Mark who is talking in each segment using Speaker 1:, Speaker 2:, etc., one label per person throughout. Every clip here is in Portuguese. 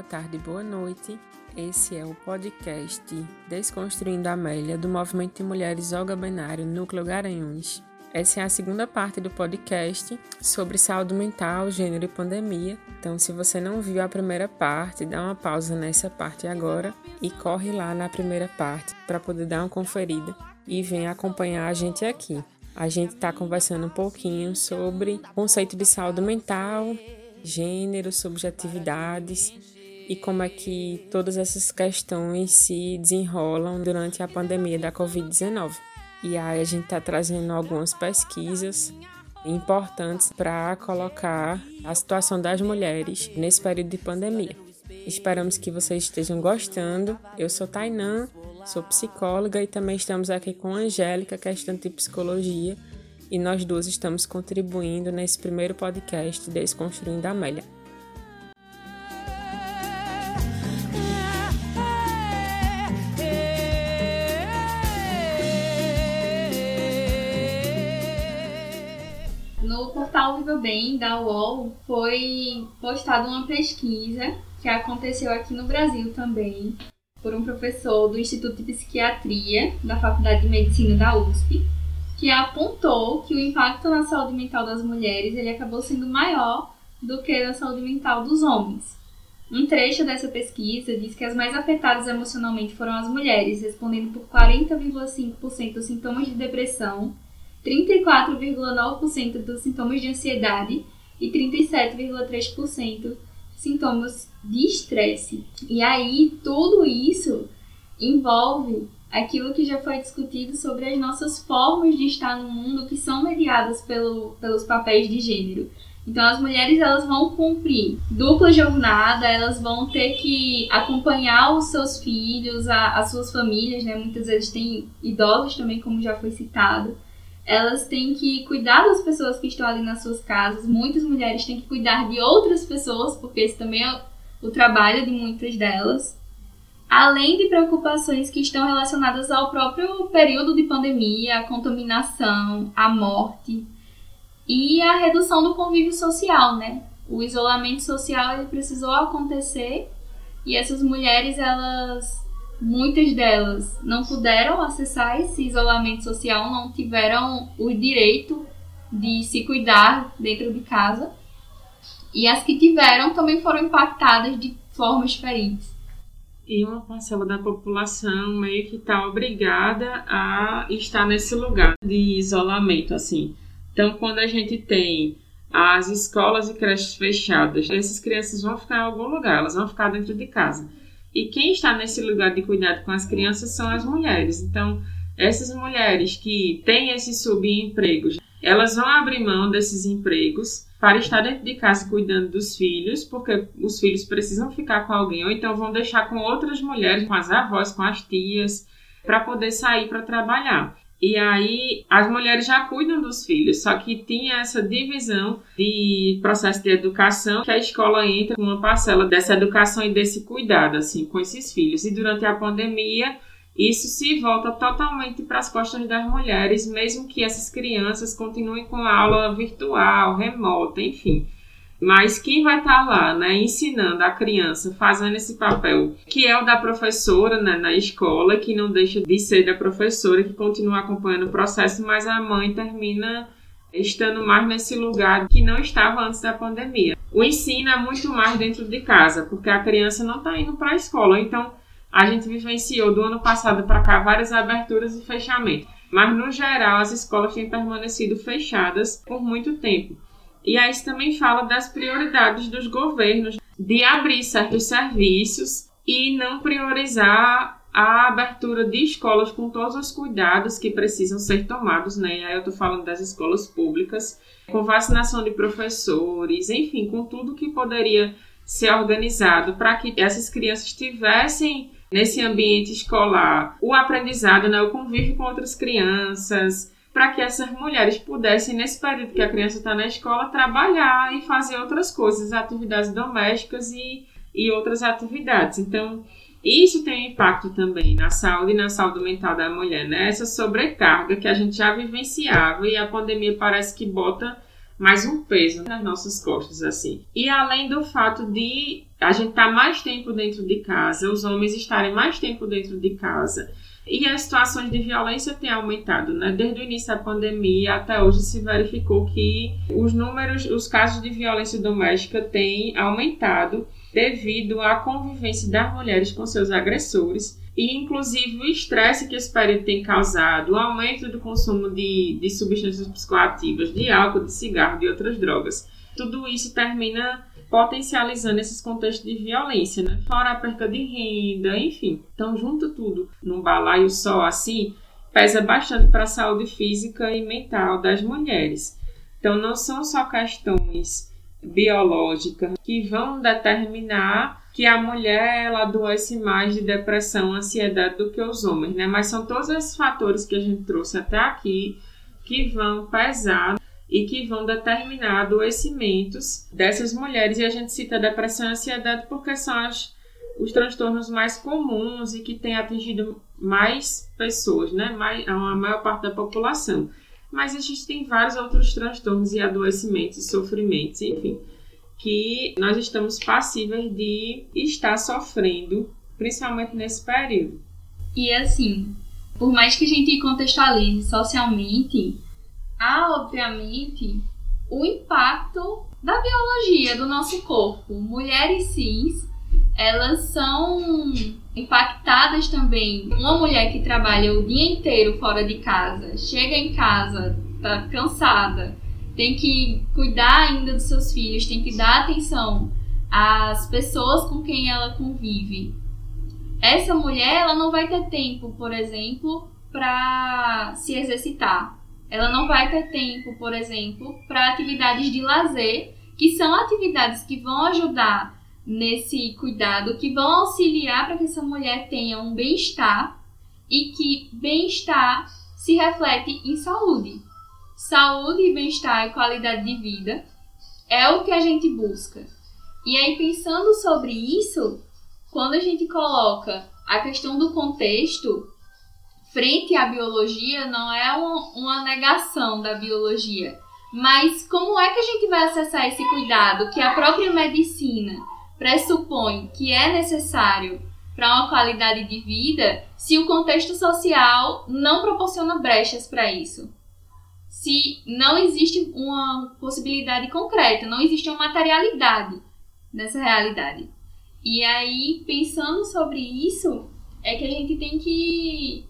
Speaker 1: boa tarde, boa noite. Esse é o podcast Desconstruindo a Amélia, do Movimento de Mulheres Olga Benário, Núcleo Garanhuns. Essa é a segunda parte do podcast sobre saúde mental, gênero e pandemia. Então, se você não viu a primeira parte, dá uma pausa nessa parte agora e corre lá na primeira parte para poder dar uma conferida e vem acompanhar a gente aqui. A gente está conversando um pouquinho sobre conceito de saúde mental, gênero, subjetividades e como é que todas essas questões se desenrolam durante a pandemia da Covid-19. E aí a gente está trazendo algumas pesquisas importantes para colocar a situação das mulheres nesse período de pandemia. Esperamos que vocês estejam gostando. Eu sou Tainã, sou psicóloga e também estamos aqui com a Angélica, que é estudante de psicologia, e nós duas estamos contribuindo nesse primeiro podcast Desconstruindo a Amélia.
Speaker 2: Viva Bem da UOL foi postada uma pesquisa que aconteceu aqui no Brasil também por um professor do Instituto de Psiquiatria da Faculdade de Medicina da USP que apontou que o impacto na saúde mental das mulheres ele acabou sendo maior do que na saúde mental dos homens. Um trecho dessa pesquisa diz que as mais afetadas emocionalmente foram as mulheres, respondendo por 40,5% dos sintomas de depressão, 34,9% dos sintomas de ansiedade e 37,3% sintomas de estresse. E aí, tudo isso envolve aquilo que já foi discutido sobre as nossas formas de estar no mundo que são mediadas pelo, pelos papéis de gênero. Então as mulheres elas vão cumprir dupla jornada, elas vão ter que acompanhar os seus filhos, a, as suas famílias, né? Muitas vezes tem idosos também, como já foi citado. Elas têm que cuidar das pessoas que estão ali nas suas casas. Muitas mulheres têm que cuidar de outras pessoas, porque esse também é o trabalho de muitas delas além de preocupações que estão relacionadas ao próprio período de pandemia, a contaminação, a morte e a redução do convívio social, né? O isolamento social ele precisou acontecer e essas mulheres, elas, muitas delas, não puderam acessar esse isolamento social, não tiveram o direito de se cuidar dentro de casa. E as que tiveram também foram impactadas de formas diferentes
Speaker 1: e uma parcela da população meio que está obrigada a estar nesse lugar de isolamento, assim. Então, quando a gente tem as escolas e creches fechadas, essas crianças vão ficar em algum lugar, elas vão ficar dentro de casa. E quem está nesse lugar de cuidado com as crianças são as mulheres. Então, essas mulheres que têm esses subempregos, elas vão abrir mão desses empregos para estar dentro de casa cuidando dos filhos, porque os filhos precisam ficar com alguém, ou então vão deixar com outras mulheres, com as avós, com as tias, para poder sair para trabalhar. E aí as mulheres já cuidam dos filhos, só que tinha essa divisão de processo de educação que a escola entra com uma parcela dessa educação e desse cuidado assim com esses filhos. E durante a pandemia isso se volta totalmente para as costas das mulheres, mesmo que essas crianças continuem com a aula virtual, remota, enfim. Mas quem vai estar tá lá, né, ensinando a criança, fazendo esse papel, que é o da professora né, na escola, que não deixa de ser da professora, que continua acompanhando o processo, mas a mãe termina estando mais nesse lugar que não estava antes da pandemia. O ensino é muito mais dentro de casa, porque a criança não está indo para a escola. Então, a gente vivenciou do ano passado para cá várias aberturas e fechamentos, mas no geral as escolas têm permanecido fechadas por muito tempo. E aí isso também fala das prioridades dos governos de abrir certos serviços e não priorizar a abertura de escolas com todos os cuidados que precisam ser tomados, né? Aí eu estou falando das escolas públicas, com vacinação de professores, enfim, com tudo que poderia ser organizado para que essas crianças tivessem nesse ambiente escolar o aprendizado, né, o convívio com outras crianças, para que essas mulheres pudessem, nesse período que a criança está na escola, trabalhar e fazer outras coisas, atividades domésticas e, e outras atividades. Então, isso tem um impacto também na saúde e na saúde mental da mulher, né? Essa sobrecarga que a gente já vivenciava e a pandemia parece que bota mais um peso nas nossas costas, assim. E além do fato de a gente estar tá mais tempo dentro de casa, os homens estarem mais tempo dentro de casa, e as situações de violência têm aumentado, né? Desde o início da pandemia até hoje se verificou que os números, os casos de violência doméstica têm aumentado devido à convivência das mulheres com seus agressores e inclusive o estresse que esse período tem causado, o aumento do consumo de, de substâncias psicoativas, de álcool, de cigarro, de outras drogas. Tudo isso termina potencializando esses contextos de violência, né? Fora a perca de renda, enfim. Então, junto tudo num balaio só assim, pesa bastante para a saúde física e mental das mulheres. Então, não são só questões biológicas que vão determinar que a mulher ela adoece mais de depressão, ansiedade do que os homens, né? Mas são todos esses fatores que a gente trouxe até aqui que vão pesar e que vão determinar adoecimentos dessas mulheres. E a gente cita depressão e ansiedade porque são as, os transtornos mais comuns e que têm atingido mais pessoas, né? Mais, a maior parte da população. Mas existem vários outros transtornos e adoecimentos e sofrimentos, enfim, que nós estamos passíveis de estar sofrendo, principalmente nesse período.
Speaker 2: E assim, por mais que a gente contextualize socialmente, há, obviamente, o impacto da biologia do nosso corpo. Mulheres cis, elas são impactadas também. Uma mulher que trabalha o dia inteiro fora de casa, chega em casa, tá cansada, tem que cuidar ainda dos seus filhos, tem que dar atenção às pessoas com quem ela convive. Essa mulher, ela não vai ter tempo, por exemplo, para se exercitar ela não vai ter tempo, por exemplo, para atividades de lazer, que são atividades que vão ajudar nesse cuidado, que vão auxiliar para que essa mulher tenha um bem-estar e que bem-estar se reflete em saúde. Saúde bem-estar e qualidade de vida é o que a gente busca. E aí, pensando sobre isso, quando a gente coloca a questão do contexto, frente à biologia não é uma, uma negação da biologia. Mas como é que a gente vai acessar esse cuidado que a própria medicina pressupõe que é necessário para uma qualidade de vida se o contexto social não proporciona brechas para isso? Se não existe uma possibilidade concreta, não existe uma materialidade nessa realidade. E aí, pensando sobre isso, é que a gente tem que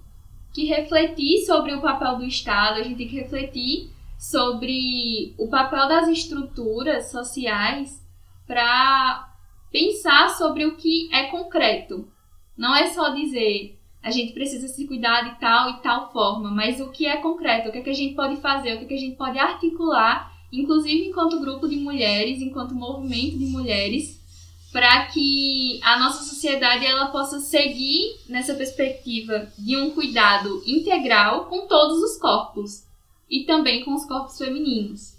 Speaker 2: que refletir sobre o papel do Estado, a gente tem que refletir sobre o papel das estruturas sociais para pensar sobre o que é concreto. Não é só dizer a gente precisa se cuidar de tal e tal forma, mas o que é concreto, o que, é que a gente pode fazer, o que, é que a gente pode articular, inclusive enquanto grupo de mulheres, enquanto movimento de mulheres, para que a nossa sociedade ela possa seguir nessa perspectiva de um cuidado integral com todos os corpos e também com os corpos femininos.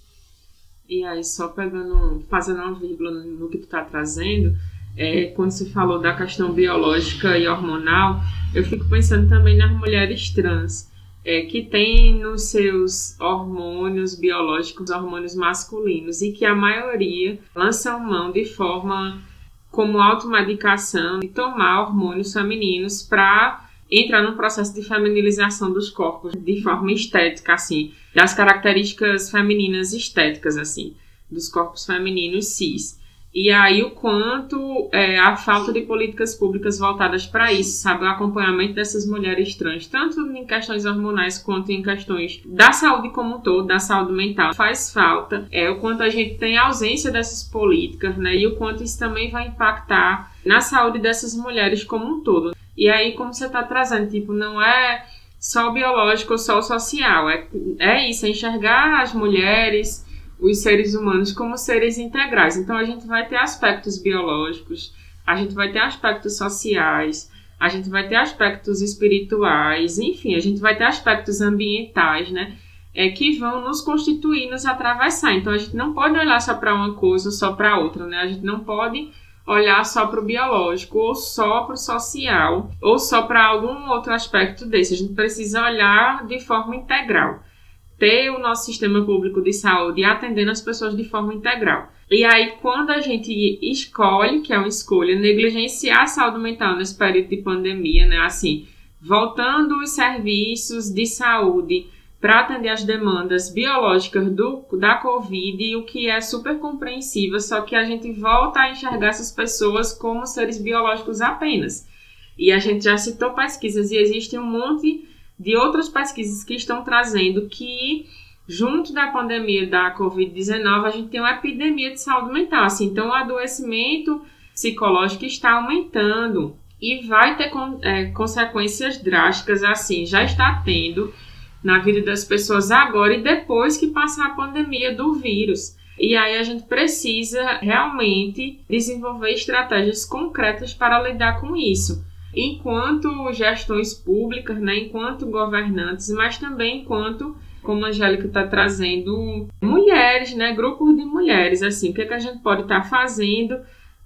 Speaker 1: E aí, só pegando, fazendo uma vírgula no que tu está trazendo, é, quando se falou da questão biológica e hormonal, eu fico pensando também nas mulheres trans, é, que têm nos seus hormônios biológicos hormônios masculinos e que a maioria lançam mão de forma como automedicação e tomar hormônios femininos para entrar num processo de feminilização dos corpos de forma estética, assim, das características femininas estéticas, assim, dos corpos femininos cis. E aí o quanto é, a falta de políticas públicas voltadas para isso, sabe? O acompanhamento dessas mulheres trans, tanto em questões hormonais quanto em questões da saúde como um todo, da saúde mental, faz falta. É o quanto a gente tem ausência dessas políticas, né? E o quanto isso também vai impactar na saúde dessas mulheres como um todo. E aí, como você está trazendo, tipo, não é só o biológico ou só o social, é, é isso, é enxergar as mulheres os seres humanos como seres integrais. Então a gente vai ter aspectos biológicos, a gente vai ter aspectos sociais, a gente vai ter aspectos espirituais, enfim, a gente vai ter aspectos ambientais, né? É, que vão nos constituir, nos atravessar. Então a gente não pode olhar só para uma coisa ou só para outra, né? A gente não pode olhar só para o biológico, ou só para o social, ou só para algum outro aspecto desse. A gente precisa olhar de forma integral. Ter o nosso sistema público de saúde atendendo as pessoas de forma integral. E aí, quando a gente escolhe, que é uma escolha, negligenciar a saúde mental nesse período de pandemia, né? Assim, voltando os serviços de saúde para atender as demandas biológicas do, da Covid, o que é super compreensível, só que a gente volta a enxergar essas pessoas como seres biológicos apenas. E a gente já citou pesquisas e existem um monte de outras pesquisas que estão trazendo que junto da pandemia da Covid-19, a gente tem uma epidemia de saúde mental. Assim, então, o adoecimento psicológico está aumentando e vai ter é, consequências drásticas, assim, já está tendo na vida das pessoas agora e depois que passar a pandemia do vírus. E aí a gente precisa realmente desenvolver estratégias concretas para lidar com isso. Enquanto gestões públicas, né, enquanto governantes, mas também enquanto como a Angélica está trazendo, mulheres, né, grupos de mulheres, assim, o que, é que a gente pode estar tá fazendo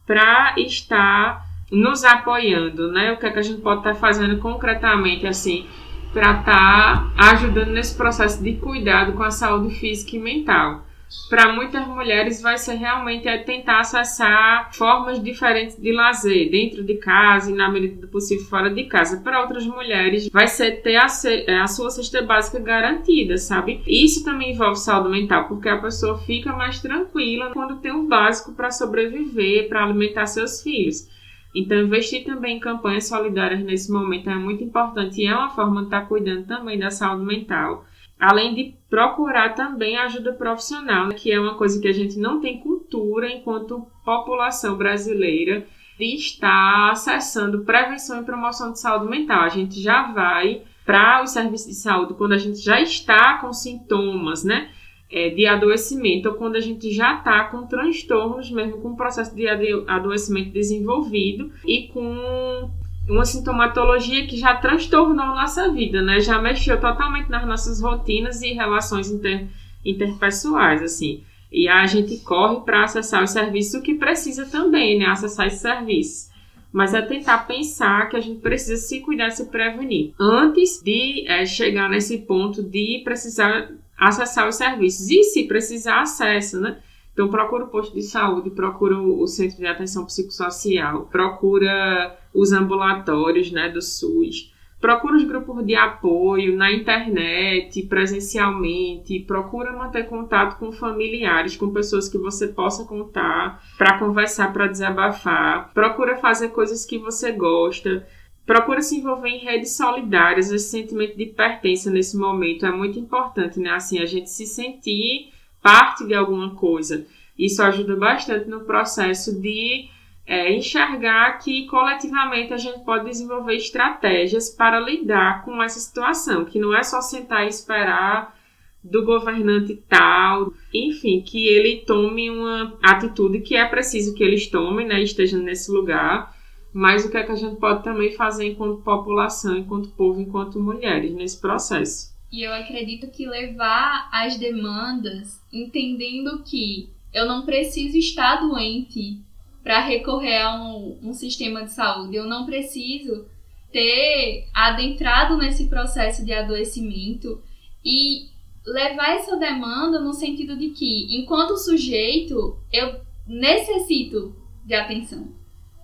Speaker 1: para estar nos apoiando, né? O que, é que a gente pode estar tá fazendo concretamente, assim, para estar tá ajudando nesse processo de cuidado com a saúde física e mental para muitas mulheres vai ser realmente é tentar acessar formas diferentes de lazer dentro de casa e na medida do possível fora de casa. Para outras mulheres vai ser ter a, é, a sua cesta básica garantida, sabe? Isso também envolve saúde mental, porque a pessoa fica mais tranquila quando tem um básico para sobreviver, para alimentar seus filhos. Então, investir também em campanhas solidárias nesse momento é muito importante e é uma forma de estar cuidando também da saúde mental além de procurar também ajuda profissional, que é uma coisa que a gente não tem cultura enquanto população brasileira de estar acessando prevenção e promoção de saúde mental. A gente já vai para os serviços de saúde quando a gente já está com sintomas, né? É, de adoecimento, ou quando a gente já está com transtornos, mesmo com o processo de adoecimento desenvolvido e com uma sintomatologia que já transtornou nossa vida, né? Já mexeu totalmente nas nossas rotinas e relações inter, interpessoais, assim. E a gente corre para acessar o que precisa também, né? Acessar esses serviços. Mas é tentar pensar que a gente precisa se cuidar, se prevenir. Antes de é, chegar nesse ponto de precisar acessar os serviços. E se precisar, acessa, né? Então, procura o posto de saúde, procura o centro de atenção psicossocial, procura os ambulatórios né, do SUS, procura os grupos de apoio na internet, presencialmente, procura manter contato com familiares, com pessoas que você possa contar para conversar, para desabafar, procura fazer coisas que você gosta. Procura se envolver em redes solidárias, esse sentimento de pertença nesse momento é muito importante, né? Assim, a gente se sentir parte de alguma coisa. Isso ajuda bastante no processo de é, enxergar que coletivamente a gente pode desenvolver estratégias para lidar com essa situação, que não é só sentar e esperar do governante tal, enfim, que ele tome uma atitude que é preciso que eles tomem, né, estejam nesse lugar, mas o que é que a gente pode também fazer enquanto população, enquanto povo, enquanto mulheres nesse processo.
Speaker 2: E eu acredito que levar as demandas, entendendo que eu não preciso estar doente para recorrer a um, um sistema de saúde, eu não preciso ter adentrado nesse processo de adoecimento e levar essa demanda no sentido de que, enquanto sujeito, eu necessito de atenção.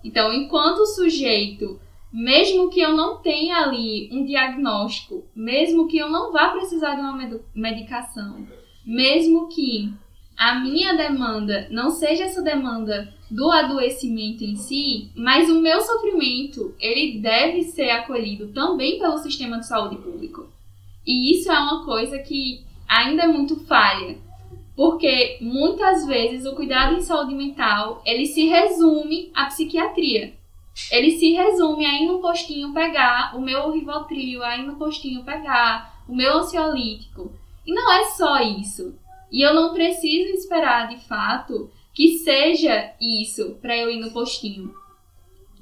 Speaker 2: Então, enquanto sujeito mesmo que eu não tenha ali um diagnóstico, mesmo que eu não vá precisar de uma medicação, mesmo que a minha demanda não seja essa demanda do adoecimento em si, mas o meu sofrimento, ele deve ser acolhido também pelo sistema de saúde público. E isso é uma coisa que ainda é muito falha, porque muitas vezes o cuidado em saúde mental, ele se resume à psiquiatria ele se resume aí no postinho pegar o meu Rivotril, aí no postinho pegar o meu ansiolítico. E não é só isso. E eu não preciso esperar de fato que seja isso para eu ir no postinho.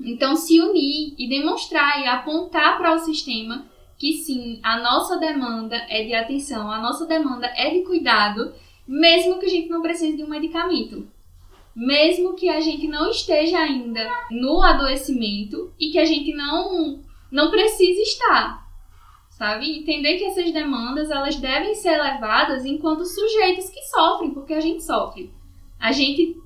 Speaker 2: Então, se unir e demonstrar e apontar para o sistema que sim, a nossa demanda é de atenção, a nossa demanda é de cuidado, mesmo que a gente não precise de um medicamento mesmo que a gente não esteja ainda no adoecimento e que a gente não, não precise estar. sabe? Entender que essas demandas elas devem ser levadas enquanto sujeitos que sofrem, porque a gente sofre. A gente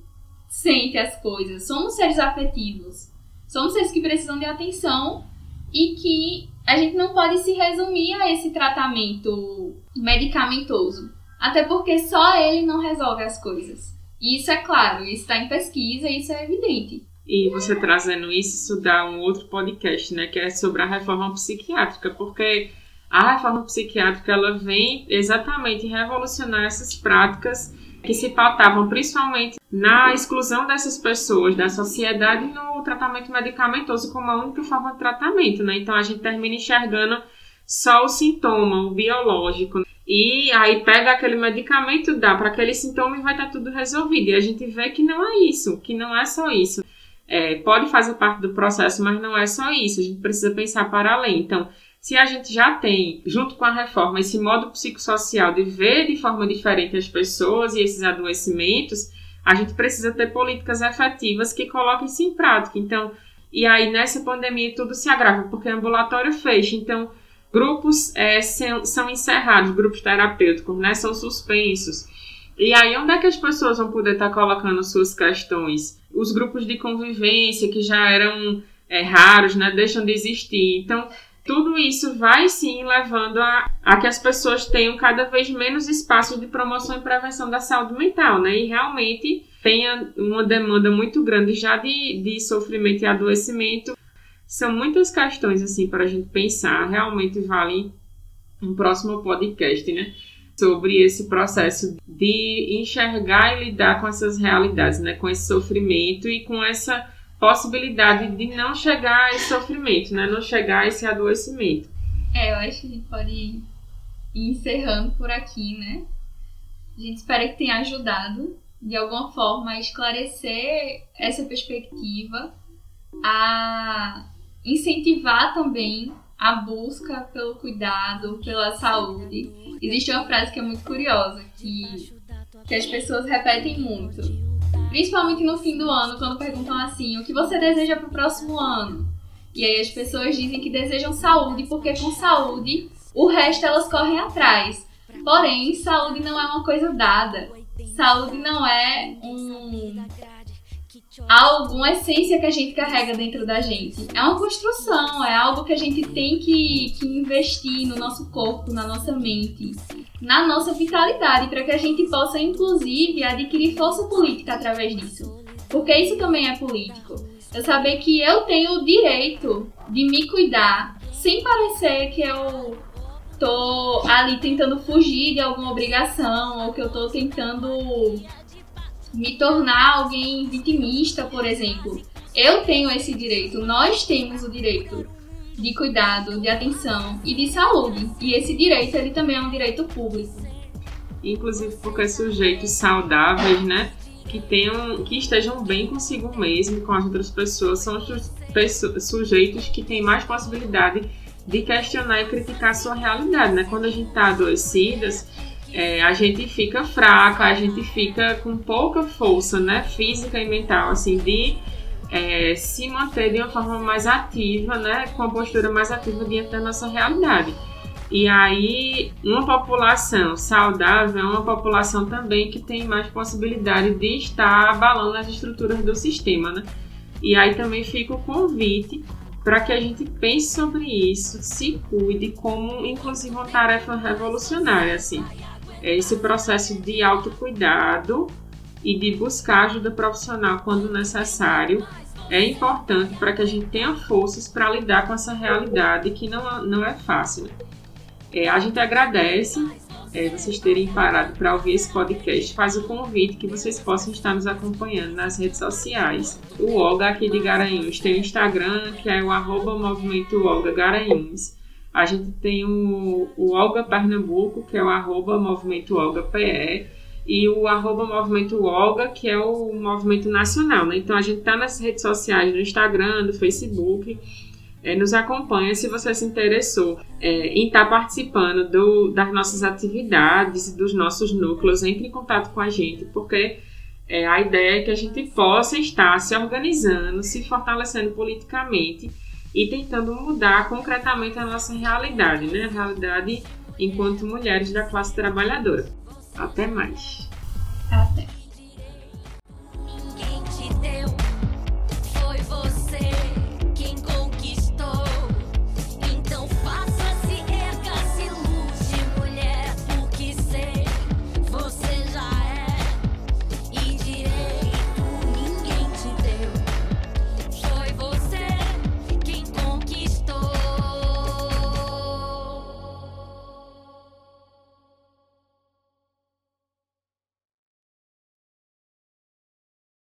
Speaker 2: sente as coisas, somos seres afetivos, somos seres que precisam de atenção e que a gente não pode se resumir a esse tratamento medicamentoso, até porque só ele não resolve as coisas. E isso é claro, isso está em pesquisa, isso é evidente.
Speaker 1: E você trazendo isso, isso dá um outro podcast, né, que é sobre a reforma psiquiátrica, porque a reforma psiquiátrica ela vem exatamente revolucionar essas práticas que se pautavam principalmente na exclusão dessas pessoas da sociedade no tratamento medicamentoso como a única forma de tratamento, né? Então a gente termina enxergando só o sintoma, o biológico. E aí pega aquele medicamento, dá para aquele sintoma e vai estar tá tudo resolvido. E a gente vê que não é isso, que não é só isso. É, pode fazer parte do processo, mas não é só isso. A gente precisa pensar para além. Então, se a gente já tem, junto com a reforma, esse modo psicossocial de ver de forma diferente as pessoas e esses adoecimentos, a gente precisa ter políticas efetivas que coloquem isso em prática. Então, e aí nessa pandemia tudo se agrava, porque o ambulatório fecha. Então, grupos é, são, encerrados, grupos terapêuticos, né, são suspensos. E aí, onde é que as pessoas vão poder estar colocando suas questões? Os grupos de convivência, que já eram é, raros, né, deixam de existir. Então, tudo isso vai sim levando a, a que as pessoas tenham cada vez menos espaço de promoção e prevenção da saúde mental, né? E realmente tenha uma demanda muito grande já de, de sofrimento e adoecimento. São muitas questões assim para a gente pensar. Realmente vale um próximo podcast, né? Sobre esse processo de enxergar e lidar com essas realidades, né? Com esse sofrimento e com essa possibilidade de não chegar a esse sofrimento, né? Não chegar a esse adoecimento.
Speaker 2: É, eu acho que a gente pode ir encerrando por aqui, né? A gente espera que tenha ajudado de alguma forma a esclarecer essa perspectiva, a incentivar também a busca pelo cuidado, pela saúde. Existe uma frase que é muito curiosa, que, que as pessoas repetem muito Principalmente no fim do ano, quando perguntam assim: o que você deseja para o próximo ano? E aí as pessoas dizem que desejam saúde, porque com saúde o resto elas correm atrás. Porém, saúde não é uma coisa dada. Saúde não é um algo, uma essência que a gente carrega dentro da gente. É uma construção, é algo que a gente tem que, que investir no nosso corpo, na nossa mente na nossa vitalidade, para que a gente possa, inclusive, adquirir força política através disso. Porque isso também é político. Eu saber que eu tenho o direito de me cuidar sem parecer que eu tô ali tentando fugir de alguma obrigação ou que eu tô tentando me tornar alguém vitimista, por exemplo. Eu tenho esse direito, nós temos o direito de cuidado, de atenção e de saúde. E esse direito ele também é um direito público.
Speaker 1: Inclusive porque sujeitos saudáveis, né, que tenham, que estejam bem consigo mesmo, com as outras pessoas, são os sujeitos que têm mais possibilidade de questionar e criticar a sua realidade, né? Quando a gente está adoecidas, é, a gente fica fraca, a gente fica com pouca força, né, física e mental, assim, de é, se manter de uma forma mais ativa, né, com a postura mais ativa diante da nossa realidade. E aí, uma população saudável é uma população também que tem mais possibilidade de estar abalando as estruturas do sistema, né? E aí também fica o convite para que a gente pense sobre isso, se cuide como, inclusive, uma tarefa revolucionária, assim. É esse processo de autocuidado e de buscar ajuda profissional quando necessário é importante para que a gente tenha forças para lidar com essa realidade que não, não é fácil. É, a gente agradece é, vocês terem parado para ouvir esse podcast. Faz o convite que vocês possam estar nos acompanhando nas redes sociais. O Olga aqui de Garanhuns tem o Instagram, que é o arroba movimento Olga Garanhuns. A gente tem o, o Olga Pernambuco, que é o arroba movimento Olga PE e o arroba Movimento Olga, que é o movimento nacional, né? Então a gente tá nas redes sociais, no Instagram, no Facebook, é, nos acompanha se você se interessou é, em estar tá participando do, das nossas atividades, dos nossos núcleos, entre em contato com a gente, porque é, a ideia é que a gente possa estar se organizando, se fortalecendo politicamente e tentando mudar concretamente a nossa realidade, né? A realidade enquanto mulheres da classe trabalhadora. Até mais.
Speaker 2: Até.